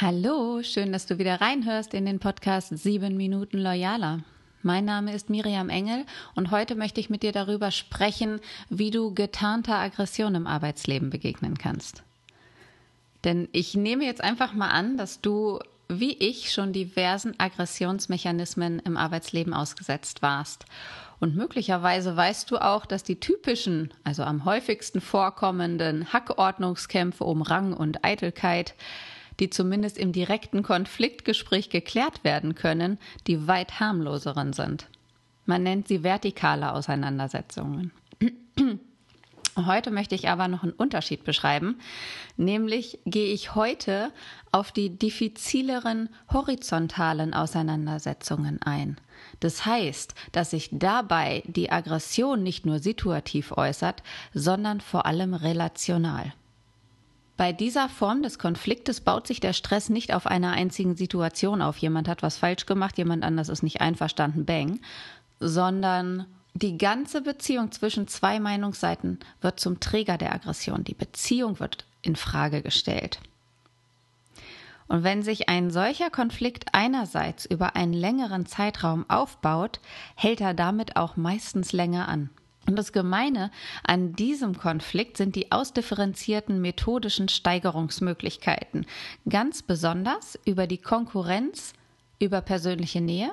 Hallo, schön, dass du wieder reinhörst in den Podcast 7 Minuten Loyaler. Mein Name ist Miriam Engel und heute möchte ich mit dir darüber sprechen, wie du getarnter Aggression im Arbeitsleben begegnen kannst. Denn ich nehme jetzt einfach mal an, dass du wie ich schon diversen Aggressionsmechanismen im Arbeitsleben ausgesetzt warst. Und möglicherweise weißt du auch, dass die typischen, also am häufigsten vorkommenden Hackordnungskämpfe um Rang und Eitelkeit die zumindest im direkten Konfliktgespräch geklärt werden können, die weit harmloseren sind. Man nennt sie vertikale Auseinandersetzungen. Heute möchte ich aber noch einen Unterschied beschreiben, nämlich gehe ich heute auf die diffizileren horizontalen Auseinandersetzungen ein. Das heißt, dass sich dabei die Aggression nicht nur situativ äußert, sondern vor allem relational. Bei dieser Form des Konfliktes baut sich der Stress nicht auf einer einzigen Situation auf. Jemand hat was falsch gemacht, jemand anders ist nicht einverstanden, bang, sondern die ganze Beziehung zwischen zwei Meinungsseiten wird zum Träger der Aggression. Die Beziehung wird in Frage gestellt. Und wenn sich ein solcher Konflikt einerseits über einen längeren Zeitraum aufbaut, hält er damit auch meistens länger an. Und das Gemeine an diesem Konflikt sind die ausdifferenzierten methodischen Steigerungsmöglichkeiten, ganz besonders über die Konkurrenz, über persönliche Nähe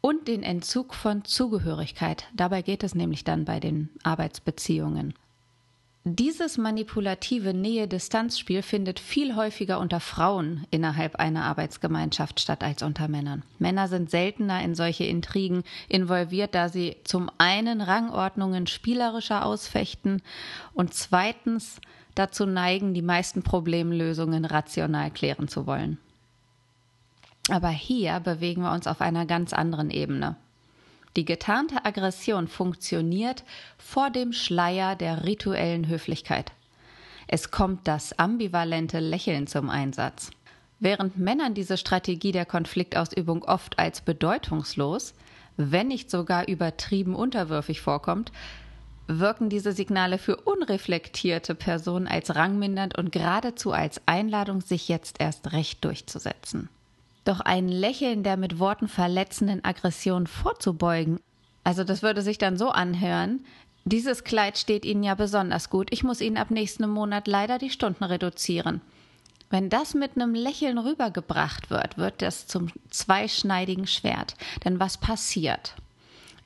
und den Entzug von Zugehörigkeit. Dabei geht es nämlich dann bei den Arbeitsbeziehungen. Dieses manipulative Nähe-Distanz-Spiel findet viel häufiger unter Frauen innerhalb einer Arbeitsgemeinschaft statt als unter Männern. Männer sind seltener in solche Intrigen involviert, da sie zum einen Rangordnungen spielerischer ausfechten und zweitens dazu neigen, die meisten Problemlösungen rational klären zu wollen. Aber hier bewegen wir uns auf einer ganz anderen Ebene. Die getarnte Aggression funktioniert vor dem Schleier der rituellen Höflichkeit. Es kommt das ambivalente Lächeln zum Einsatz. Während Männern diese Strategie der Konfliktausübung oft als bedeutungslos, wenn nicht sogar übertrieben unterwürfig vorkommt, wirken diese Signale für unreflektierte Personen als rangmindernd und geradezu als Einladung, sich jetzt erst recht durchzusetzen. Doch ein Lächeln der mit Worten verletzenden Aggression vorzubeugen, also das würde sich dann so anhören, dieses Kleid steht Ihnen ja besonders gut, ich muss Ihnen ab nächsten Monat leider die Stunden reduzieren. Wenn das mit einem Lächeln rübergebracht wird, wird das zum zweischneidigen Schwert. Denn was passiert?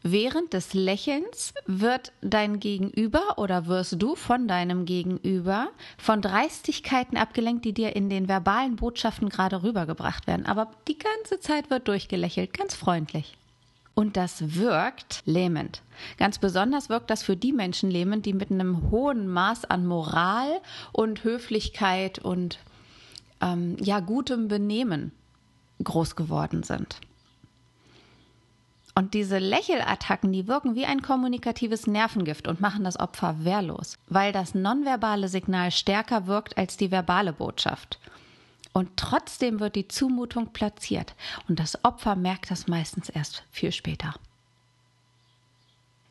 Während des Lächelns wird dein Gegenüber oder wirst du von deinem Gegenüber von Dreistigkeiten abgelenkt, die dir in den verbalen Botschaften gerade rübergebracht werden. Aber die ganze Zeit wird durchgelächelt, ganz freundlich. Und das wirkt lähmend. Ganz besonders wirkt das für die Menschen lähmend, die mit einem hohen Maß an Moral und Höflichkeit und ähm, ja gutem Benehmen groß geworden sind. Und diese Lächelattacken, die wirken wie ein kommunikatives Nervengift und machen das Opfer wehrlos, weil das nonverbale Signal stärker wirkt als die verbale Botschaft. Und trotzdem wird die Zumutung platziert und das Opfer merkt das meistens erst viel später.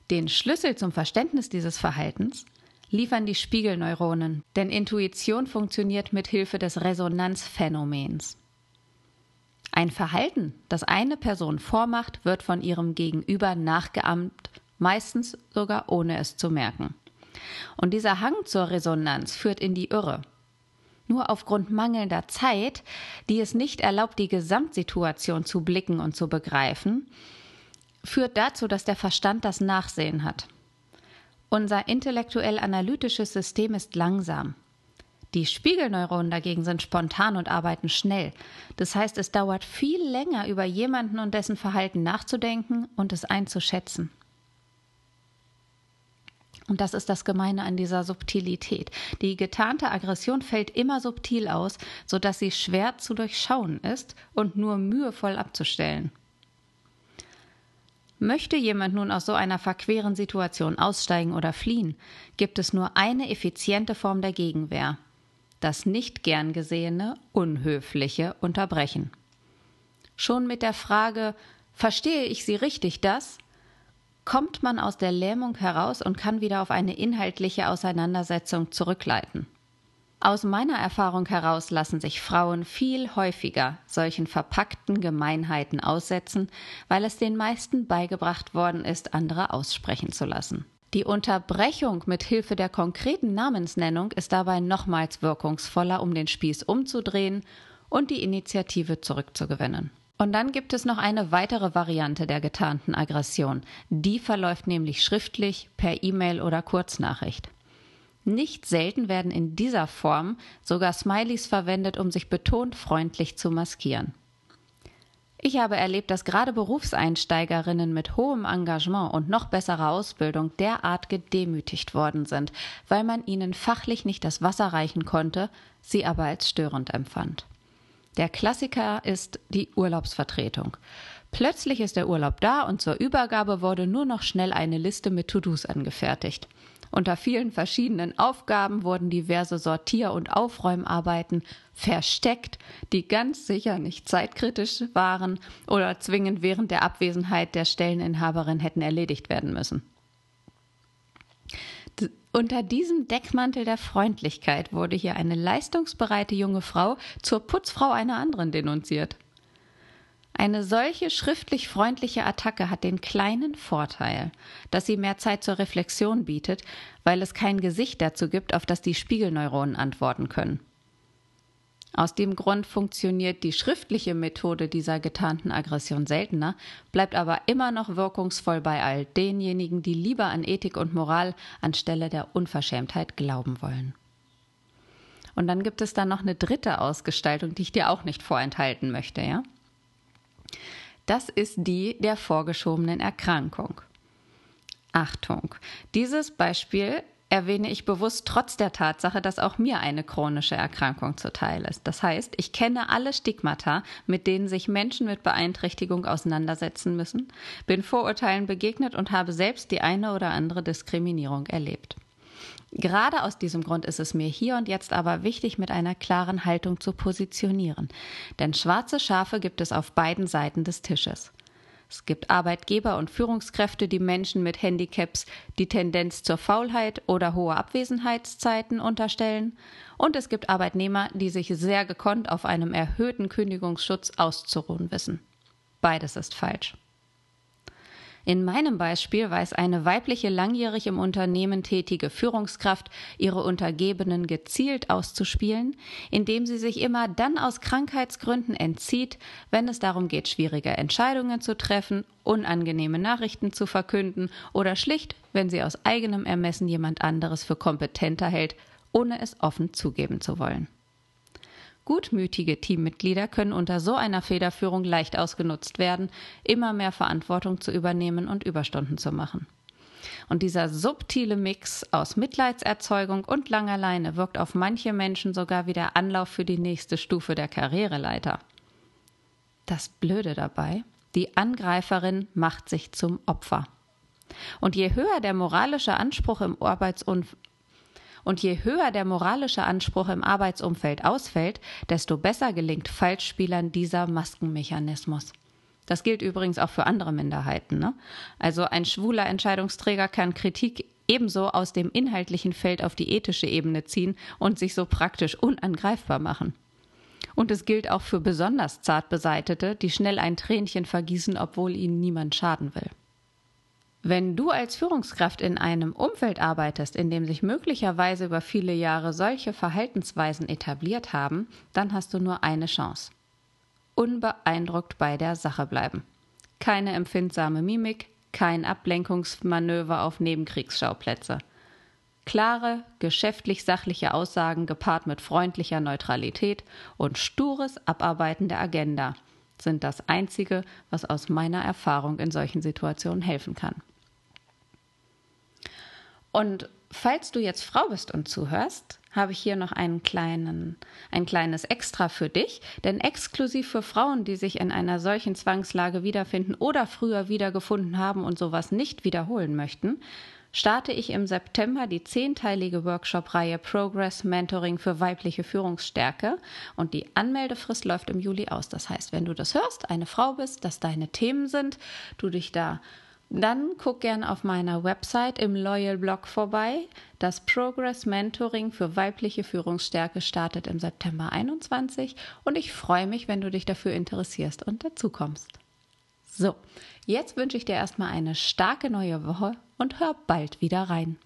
Den Schlüssel zum Verständnis dieses Verhaltens liefern die Spiegelneuronen, denn Intuition funktioniert mit Hilfe des Resonanzphänomens. Ein Verhalten, das eine Person vormacht, wird von ihrem Gegenüber nachgeahmt, meistens sogar ohne es zu merken. Und dieser Hang zur Resonanz führt in die Irre. Nur aufgrund mangelnder Zeit, die es nicht erlaubt, die Gesamtsituation zu blicken und zu begreifen, führt dazu, dass der Verstand das Nachsehen hat. Unser intellektuell-analytisches System ist langsam. Die Spiegelneuronen dagegen sind spontan und arbeiten schnell. Das heißt, es dauert viel länger, über jemanden und dessen Verhalten nachzudenken und es einzuschätzen. Und das ist das Gemeine an dieser Subtilität. Die getarnte Aggression fällt immer subtil aus, sodass sie schwer zu durchschauen ist und nur mühevoll abzustellen. Möchte jemand nun aus so einer verqueren Situation aussteigen oder fliehen, gibt es nur eine effiziente Form der Gegenwehr das nicht gern gesehene, unhöfliche Unterbrechen. Schon mit der Frage Verstehe ich Sie richtig das? kommt man aus der Lähmung heraus und kann wieder auf eine inhaltliche Auseinandersetzung zurückleiten. Aus meiner Erfahrung heraus lassen sich Frauen viel häufiger solchen verpackten Gemeinheiten aussetzen, weil es den meisten beigebracht worden ist, andere aussprechen zu lassen. Die Unterbrechung mit Hilfe der konkreten Namensnennung ist dabei nochmals wirkungsvoller, um den Spieß umzudrehen und die Initiative zurückzugewinnen. Und dann gibt es noch eine weitere Variante der getarnten Aggression. Die verläuft nämlich schriftlich, per E-Mail oder Kurznachricht. Nicht selten werden in dieser Form sogar Smileys verwendet, um sich betont freundlich zu maskieren. Ich habe erlebt, dass gerade Berufseinsteigerinnen mit hohem Engagement und noch besserer Ausbildung derart gedemütigt worden sind, weil man ihnen fachlich nicht das Wasser reichen konnte, sie aber als störend empfand. Der Klassiker ist die Urlaubsvertretung. Plötzlich ist der Urlaub da und zur Übergabe wurde nur noch schnell eine Liste mit To-Dos angefertigt. Unter vielen verschiedenen Aufgaben wurden diverse Sortier- und Aufräumarbeiten versteckt, die ganz sicher nicht zeitkritisch waren oder zwingend während der Abwesenheit der Stelleninhaberin hätten erledigt werden müssen. D unter diesem Deckmantel der Freundlichkeit wurde hier eine leistungsbereite junge Frau zur Putzfrau einer anderen denunziert. Eine solche schriftlich freundliche Attacke hat den kleinen Vorteil, dass sie mehr Zeit zur Reflexion bietet, weil es kein Gesicht dazu gibt, auf das die Spiegelneuronen antworten können. Aus dem Grund funktioniert die schriftliche Methode dieser getarnten Aggression seltener, bleibt aber immer noch wirkungsvoll bei all denjenigen, die lieber an Ethik und Moral anstelle der Unverschämtheit glauben wollen. Und dann gibt es da noch eine dritte Ausgestaltung, die ich dir auch nicht vorenthalten möchte, ja? Das ist die der vorgeschobenen Erkrankung. Achtung, dieses Beispiel erwähne ich bewusst trotz der Tatsache, dass auch mir eine chronische Erkrankung zuteil ist. Das heißt, ich kenne alle Stigmata, mit denen sich Menschen mit Beeinträchtigung auseinandersetzen müssen, bin Vorurteilen begegnet und habe selbst die eine oder andere Diskriminierung erlebt. Gerade aus diesem Grund ist es mir hier und jetzt aber wichtig, mit einer klaren Haltung zu positionieren. Denn schwarze Schafe gibt es auf beiden Seiten des Tisches. Es gibt Arbeitgeber und Führungskräfte, die Menschen mit Handicaps die Tendenz zur Faulheit oder hohe Abwesenheitszeiten unterstellen. Und es gibt Arbeitnehmer, die sich sehr gekonnt auf einem erhöhten Kündigungsschutz auszuruhen wissen. Beides ist falsch. In meinem Beispiel weiß eine weibliche langjährig im Unternehmen tätige Führungskraft, ihre Untergebenen gezielt auszuspielen, indem sie sich immer dann aus Krankheitsgründen entzieht, wenn es darum geht, schwierige Entscheidungen zu treffen, unangenehme Nachrichten zu verkünden oder schlicht, wenn sie aus eigenem Ermessen jemand anderes für kompetenter hält, ohne es offen zugeben zu wollen. Gutmütige Teammitglieder können unter so einer Federführung leicht ausgenutzt werden, immer mehr Verantwortung zu übernehmen und Überstunden zu machen. Und dieser subtile Mix aus Mitleidserzeugung und langer Leine wirkt auf manche Menschen sogar wie der Anlauf für die nächste Stufe der Karriereleiter. Das Blöde dabei, die Angreiferin macht sich zum Opfer. Und je höher der moralische Anspruch im Arbeitsumfeld und je höher der moralische Anspruch im Arbeitsumfeld ausfällt, desto besser gelingt Falschspielern dieser Maskenmechanismus. Das gilt übrigens auch für andere Minderheiten. Ne? Also ein schwuler Entscheidungsträger kann Kritik ebenso aus dem inhaltlichen Feld auf die ethische Ebene ziehen und sich so praktisch unangreifbar machen. Und es gilt auch für besonders zart beseitete, die schnell ein Tränchen vergießen, obwohl ihnen niemand schaden will. Wenn du als Führungskraft in einem Umfeld arbeitest, in dem sich möglicherweise über viele Jahre solche Verhaltensweisen etabliert haben, dann hast du nur eine Chance. Unbeeindruckt bei der Sache bleiben. Keine empfindsame Mimik, kein Ablenkungsmanöver auf Nebenkriegsschauplätze. Klare, geschäftlich sachliche Aussagen gepaart mit freundlicher Neutralität und stures Abarbeiten der Agenda sind das Einzige, was aus meiner Erfahrung in solchen Situationen helfen kann. Und falls du jetzt Frau bist und zuhörst, habe ich hier noch einen kleinen, ein kleines Extra für dich. Denn exklusiv für Frauen, die sich in einer solchen Zwangslage wiederfinden oder früher wiedergefunden haben und sowas nicht wiederholen möchten, starte ich im September die zehnteilige Workshop-Reihe Progress Mentoring für weibliche Führungsstärke. Und die Anmeldefrist läuft im Juli aus. Das heißt, wenn du das hörst, eine Frau bist, dass deine Themen sind, du dich da Dann guck gern auf meiner Website im Loyal Blog vorbei. Das Progress Mentoring für weibliche Führungsstärke startet im September 21 und ich freue mich, wenn du dich dafür interessierst und dazukommst. So, jetzt wünsche ich dir erstmal eine starke neue Woche und hör bald wieder rein.